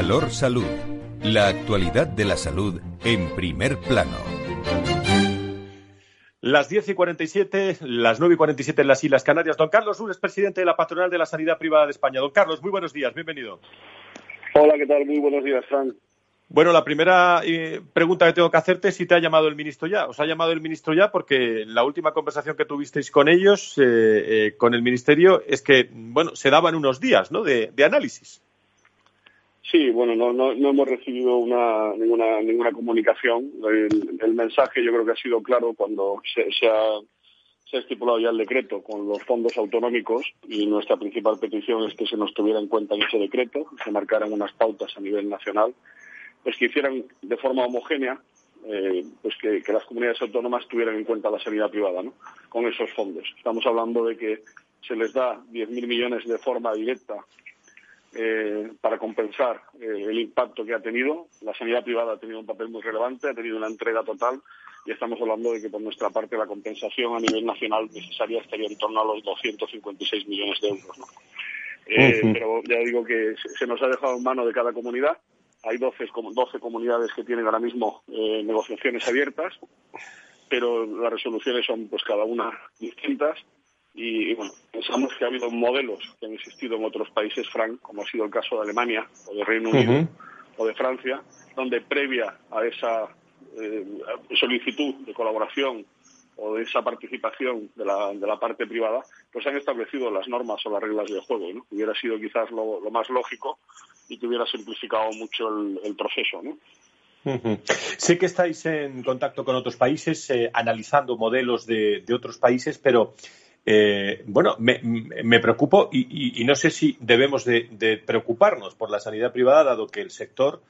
[SPEAKER 3] Valor Salud. La actualidad de la salud en primer plano.
[SPEAKER 4] Las 10 y 47, las 9 y 47 en las Islas Canarias. Don Carlos es presidente de la Patronal de la Sanidad Privada de España. Don Carlos, muy buenos días, bienvenido.
[SPEAKER 12] Hola, ¿qué tal? Muy buenos días, Fran.
[SPEAKER 4] Bueno, la primera eh, pregunta que tengo que hacerte es si te ha llamado el ministro ya. Os ha llamado el ministro ya porque la última conversación que tuvisteis con ellos, eh, eh, con el ministerio, es que, bueno, se daban unos días, ¿no?, de, análisis.
[SPEAKER 12] Sí, bueno, no, no, hemos recibido una, ninguna, ninguna comunicación. El, mensaje yo creo que ha sido claro cuando se, se, ha, se ha estipulado ya el decreto con los fondos autonómicos y nuestra principal petición es que se nos tuviera en cuenta en ese decreto, se marcaran unas pautas a nivel nacional pues que hicieran de forma homogénea eh, pues que, las comunidades autónomas tuvieran en cuenta la sanidad privada ¿no? con esos fondos. Estamos hablando de que se les da 10.000 millones de forma directa eh, para compensar eh, el impacto que ha tenido. La sanidad privada ha tenido un papel muy relevante, ha tenido una entrega total y estamos hablando de que por nuestra parte la compensación a nivel nacional necesaria estaría en torno a los 256 millones de euros. ¿no? Pero ya digo que se nos ha dejado en mano de cada comunidad hay 12, 12 comunidades que tienen ahora mismo eh, negociaciones abiertas, pero las resoluciones son pues cada una distintas y, bueno, pensamos que ha habido modelos que han existido en otros países, Frank, como ha sido el caso de Alemania o de Reino Unido o de Francia, donde previa a esa eh, solicitud de colaboración o de esa participación de la, de la parte privada, pues han establecido las normas o las reglas del juego. ¿no? Hubiera sido quizás lo, más lógico y que hubiera simplificado mucho el, proceso. ¿no?
[SPEAKER 4] Sé que estáis en contacto con otros países, eh, analizando modelos de, otros países, pero eh, bueno, me, me preocupo y, no sé si debemos de, preocuparnos por la sanidad privada, dado que el sector,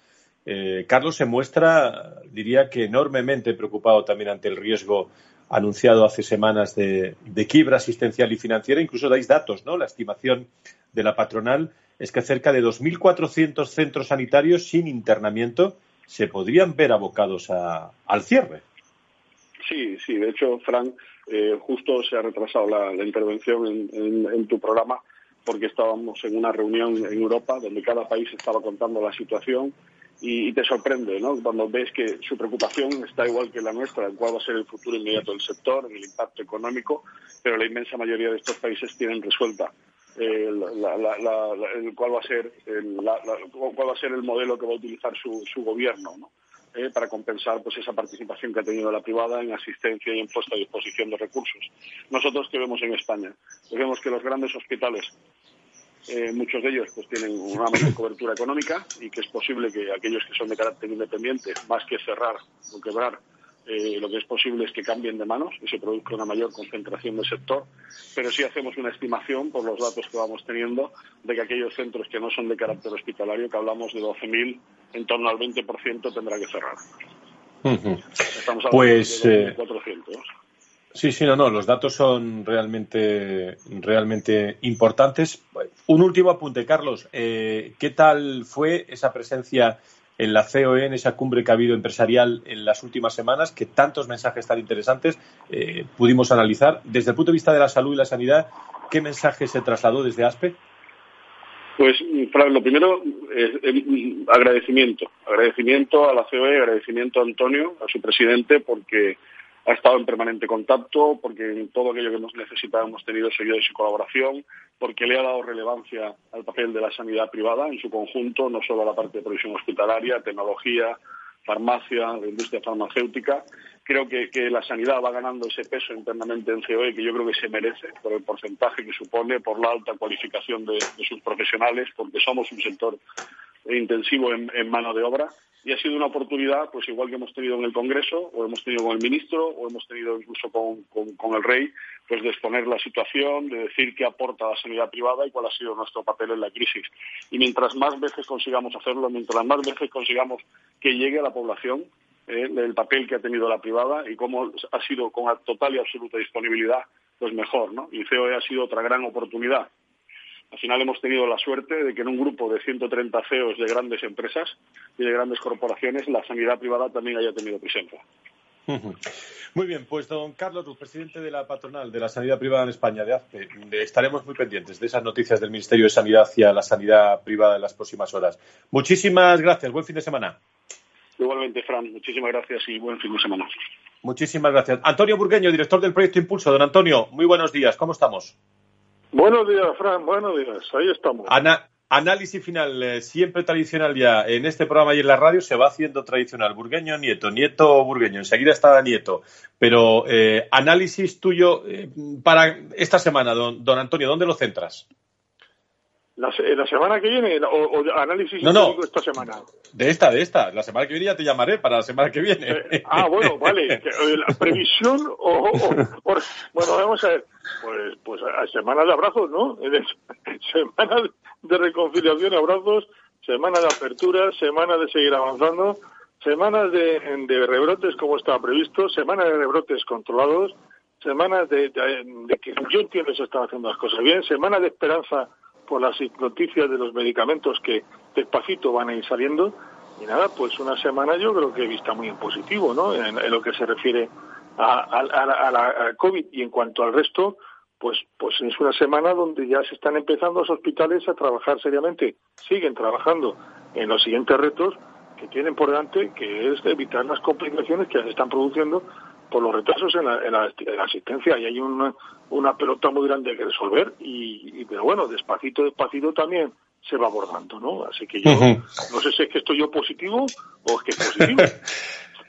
[SPEAKER 4] eh, Carlos, se muestra, diría que enormemente preocupado también ante el riesgo anunciado hace semanas de, quiebra asistencial y financiera. Incluso dais datos, ¿no? La estimación de la patronal es que cerca de 2.400 centros sanitarios sin internamiento se podrían ver abocados al cierre.
[SPEAKER 12] Sí, sí. De hecho, Frank, eh, justo se ha retrasado la, intervención en, tu programa porque estábamos en una reunión en Europa donde cada país estaba contando la situación y, te sorprende, ¿no? Cuando ves que su preocupación está igual que la nuestra, en cuál va a ser el futuro inmediato del sector, el impacto económico, pero la inmensa mayoría de estos países tienen resuelta eh, cuál va a ser el, cuál va a ser el modelo que va a utilizar su, su gobierno, ¿no? Eh, para compensar pues esa participación que ha tenido la privada en asistencia y en puesta a disposición de recursos. Nosotros que vemos en España, pues vemos que los grandes hospitales eh, muchos de ellos pues tienen una mayor cobertura económica y que es posible que aquellos que son de carácter independiente, más que cerrar o quebrar, eh, lo que es posible es que cambien de manos y se produzca una mayor concentración del sector, pero sí hacemos una estimación por los datos que vamos teniendo de que aquellos centros que no son de carácter hospitalario, que hablamos de 12.000, en torno al 20% tendrá que cerrar.
[SPEAKER 4] Estamos hablando pues, de 400. Eh, sí, sí, no, no, los datos son realmente, realmente importantes. Un último apunte, Carlos. Eh, ¿Qué tal fue esa presencia en la COE, en esa cumbre que ha habido empresarial en las últimas semanas, que tantos mensajes tan interesantes eh, pudimos analizar. Desde el punto de vista de la salud y la sanidad, ¿qué mensaje se trasladó desde ASPE?
[SPEAKER 12] Pues, lo primero es agradecimiento. Agradecimiento a la COE, agradecimiento a Antonio, a su presidente, porque ha estado en permanente contacto, porque en todo aquello que hemos necesitado hemos tenido su y colaboración, porque le ha dado relevancia al papel de la sanidad privada en su conjunto, no solo a la parte de provisión hospitalaria, tecnología, farmacia, industria farmacéutica. Creo que, la sanidad va ganando ese peso internamente en COE que yo creo que se merece por el porcentaje que supone, por la alta cualificación de, sus profesionales, porque somos un sector intensivo en mano de obra y ha sido una oportunidad, pues igual que hemos tenido en el Congreso, o hemos tenido con el ministro, o hemos tenido incluso con, con, el rey, pues de exponer la situación, de decir qué aporta la sanidad privada y cuál ha sido nuestro papel en la crisis. Y mientras más veces consigamos hacerlo, mientras más veces consigamos que llegue a la población eh, el papel que ha tenido la privada y cómo ha sido con total y absoluta disponibilidad, pues mejor, ¿no? Y COE ha sido otra gran oportunidad al final hemos tenido la suerte de que en un grupo de 130 CEOs de grandes empresas y de grandes corporaciones la sanidad privada también haya tenido presencia.
[SPEAKER 4] Muy bien, pues don Carlos Ruz, presidente de la patronal de la sanidad privada en España, de AFPE, estaremos muy pendientes de esas noticias del Ministerio de Sanidad hacia la sanidad privada en las próximas horas. Muchísimas gracias, buen fin de semana.
[SPEAKER 12] Igualmente, Fran, muchísimas gracias y buen fin de semana.
[SPEAKER 4] Muchísimas gracias. Antonio Burgueño, director del proyecto Impulso. Don Antonio, muy buenos días, ¿cómo estamos?
[SPEAKER 13] Buenos días, Fran, buenos días, ahí estamos.
[SPEAKER 4] análisis final, eh, siempre tradicional ya. En este programa y en la radio se va haciendo tradicional. Burgueño, nieto, nieto burgueño. Enseguida está nieto. Pero eh, análisis tuyo eh, para esta semana, don, don Antonio, ¿dónde lo centras?
[SPEAKER 13] La, la, semana que viene o, análisis
[SPEAKER 4] no, no,
[SPEAKER 13] esta semana.
[SPEAKER 4] De esta, de esta. La semana que viene ya te llamaré para la semana que viene.
[SPEAKER 13] Eh, ah, bueno, vale. Eh, la previsión o, bueno, vamos a ver. Pues, pues a semana de abrazos, ¿no? Semana de reconciliación, abrazos, semana de apertura, semana de seguir avanzando, semanas de, de rebrotes como estaba previsto, semana de rebrotes controlados, semanas de, de, de que yo entiendo que se están haciendo las cosas bien, semana de esperanza por las noticias de los medicamentos que despacito van a ir saliendo. Y nada, pues una semana yo creo que he visto muy en positivo, ¿no? En, lo que se refiere a, la COVID y en cuanto al resto, pues, pues es una semana donde ya se están empezando los hospitales a trabajar seriamente, siguen trabajando en los siguientes retos que tienen por delante, que es evitar las complicaciones que se están produciendo por los retrasos en la, asistencia y hay una, una, pelota muy grande que resolver y, pero bueno despacito despacito también se va abordando no así que yo no sé si es que estoy yo positivo o es que es positivo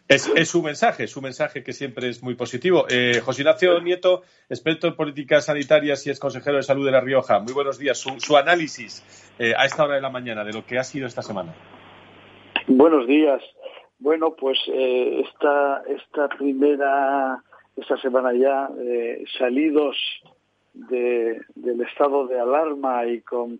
[SPEAKER 4] Es, su mensaje, su mensaje que siempre es muy positivo. Eh, José Ignacio Nieto, experto en políticas sanitarias y es consejero de salud de La Rioja. Muy buenos días. Su, análisis eh, a esta hora de la mañana de lo que ha sido esta semana.
[SPEAKER 14] Buenos días. Bueno, pues eh, esta, esta primera, esta semana ya, eh, salidos de, del estado de alarma y con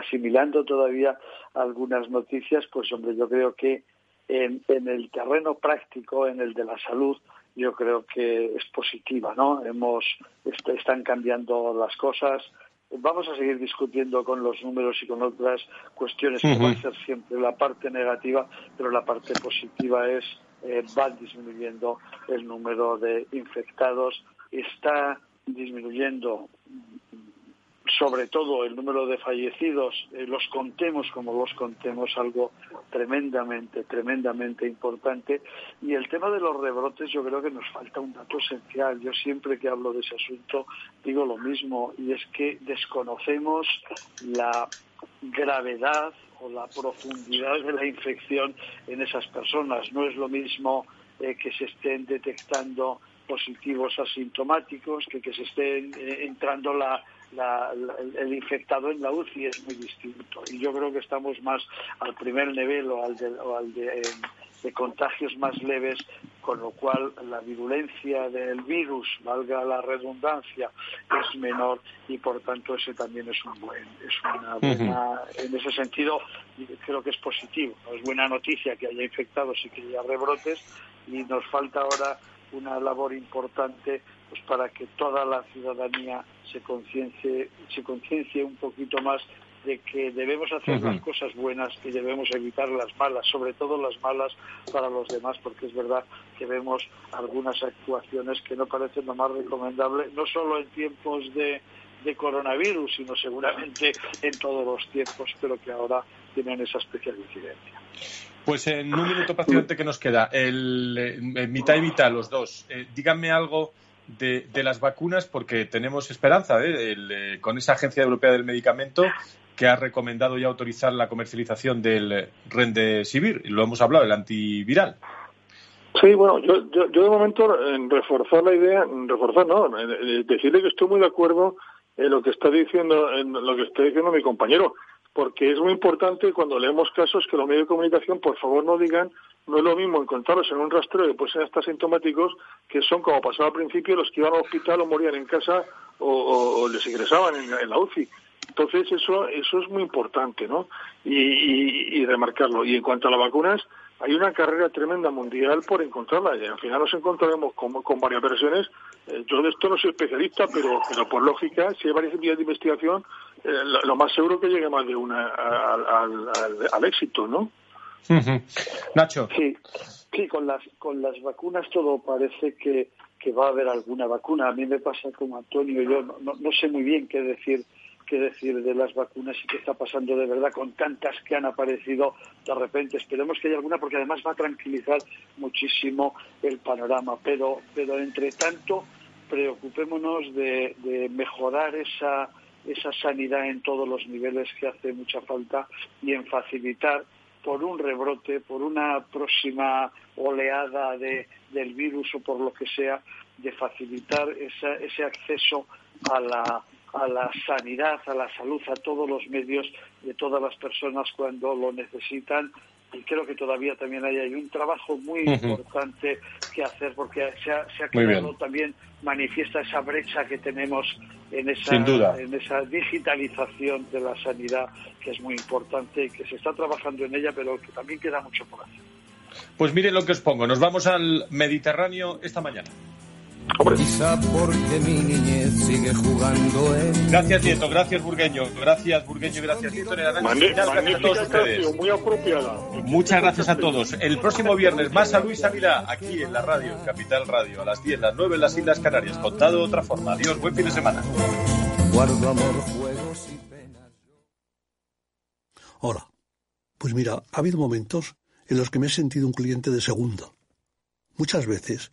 [SPEAKER 14] asimilando todavía algunas noticias, pues hombre, yo creo que en, el terreno práctico, en el de la salud, yo creo que es positiva, ¿no? Hemos, están cambiando las cosas. Vamos a seguir discutiendo con los números y con otras cuestiones que va a ser siempre la parte negativa, pero la parte positiva es eh, va disminuyendo el número de infectados, está disminuyendo sobre todo el número de fallecidos, eh, los contemos como los contemos, algo tremendamente, tremendamente importante. Y el tema de los rebrotes, yo creo que nos falta un dato esencial. Yo siempre que hablo de ese asunto digo lo mismo, y es que desconocemos la gravedad o la profundidad de la infección en esas personas. No es lo mismo eh, que se estén detectando positivos asintomáticos que que se estén eh, entrando la el infectado en la UCI es muy distinto. Y yo creo que estamos más al primer nivel o al de, de, contagios más leves, con lo cual la virulencia del virus, valga la redundancia, es menor y por tanto ese también es un buen, es una buena, en ese sentido creo que es positivo. Es buena noticia que haya infectados y que haya rebrotes y nos falta ahora una labor importante pues para que toda la ciudadanía se conciencie se conciencie un poquito más de que debemos hacer las cosas buenas y debemos evitar las malas, sobre todo las malas para los demás, porque es verdad que vemos algunas actuaciones que no parecen lo más recomendable, no solo en tiempos de, de coronavirus, sino seguramente en todos los tiempos, pero que ahora tienen esa especial incidencia.
[SPEAKER 4] Pues en un minuto prácticamente que nos queda, el, mitad y mitad, los dos. Eh, díganme algo de, las vacunas porque tenemos esperanza ¿eh? eh, con esa Agencia Europea del Medicamento que ha recomendado ya autorizar la comercialización del Rendesivir, lo hemos hablado, el antiviral.
[SPEAKER 13] Sí, bueno, yo, yo, de momento en reforzar la idea, reforzar no, decirle que estoy muy de acuerdo en lo que está diciendo, en lo que está diciendo mi compañero porque es muy importante cuando leemos casos que los medios de comunicación, por favor, no digan, no es lo mismo encontrarlos en un rastreo que pueden ser hasta asintomáticos, que son, como pasaba al principio, los que iban al hospital o morían en casa o, les ingresaban en, la UCI. Entonces, eso, eso es muy importante, ¿no? Y, y, remarcarlo. Y en cuanto a las vacunas, hay una carrera tremenda mundial por encontrarla. Y al final nos encontraremos con, con varias versiones. Eh, yo de esto no soy especialista, pero, pero por lógica, si hay varias vías de investigación, eh, lo, más seguro que llegue más de una al, éxito, ¿no?
[SPEAKER 4] Nacho.
[SPEAKER 14] Sí, sí, con las, con las vacunas todo parece que, que va a haber alguna vacuna. A mí me pasa como Antonio, yo no, no sé muy bien qué decir qué decir de las vacunas y qué está pasando de verdad con tantas que han aparecido de repente. Esperemos que haya alguna porque además va a tranquilizar muchísimo el panorama. Pero, pero entre tanto, preocupémonos de, de mejorar esa esa sanidad en todos los niveles que hace mucha falta y en facilitar por un rebrote, por una próxima oleada de, del virus o por lo que sea, de facilitar ese acceso a la, a la sanidad, a la salud, a todos los medios de todas las personas cuando lo necesitan y creo que todavía también hay, hay un trabajo muy importante que hacer porque se ha, se ha creado también manifiesta esa brecha que tenemos en esa, en esa digitalización de la sanidad que es muy importante y que se está trabajando en ella pero que también queda mucho por hacer.
[SPEAKER 4] Pues miren lo que os pongo, nos vamos al Mediterráneo esta mañana.
[SPEAKER 15] Quizá porque mi niñez sigue jugando en...
[SPEAKER 4] Gracias, Nieto. Gracias, Burgueño. Gracias, Burgueño. Gracias, Nieto. Gracias a todos ustedes.
[SPEAKER 13] Muy apropiada.
[SPEAKER 4] Muchas gracias a todos. El próximo viernes, más a Luis Ávila, aquí en la radio, en Capital Radio, a las 10, las 9 en las Islas Canarias. Contado de otra forma. Adiós. Buen fin de semana.
[SPEAKER 15] Guardo amor, juegos y penas.
[SPEAKER 16] Hola. Pues mira, ha habido momentos en los que me he sentido un cliente de segunda. Muchas veces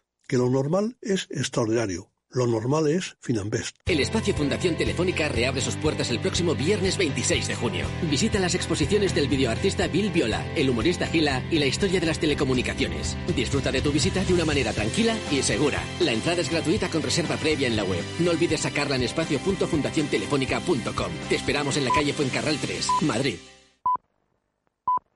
[SPEAKER 16] que lo normal es extraordinario. Lo normal es Finambest.
[SPEAKER 17] El espacio Fundación Telefónica reabre sus puertas el próximo viernes 26 de junio. Visita las exposiciones del videoartista Bill Viola, el humorista Gila y la historia de las telecomunicaciones. Disfruta de tu visita de una manera tranquila y segura. La entrada es gratuita con reserva previa en la web. No olvides sacarla en espacio.fundaciontelefónica.com. Te esperamos en la calle Fuencarral 3, Madrid.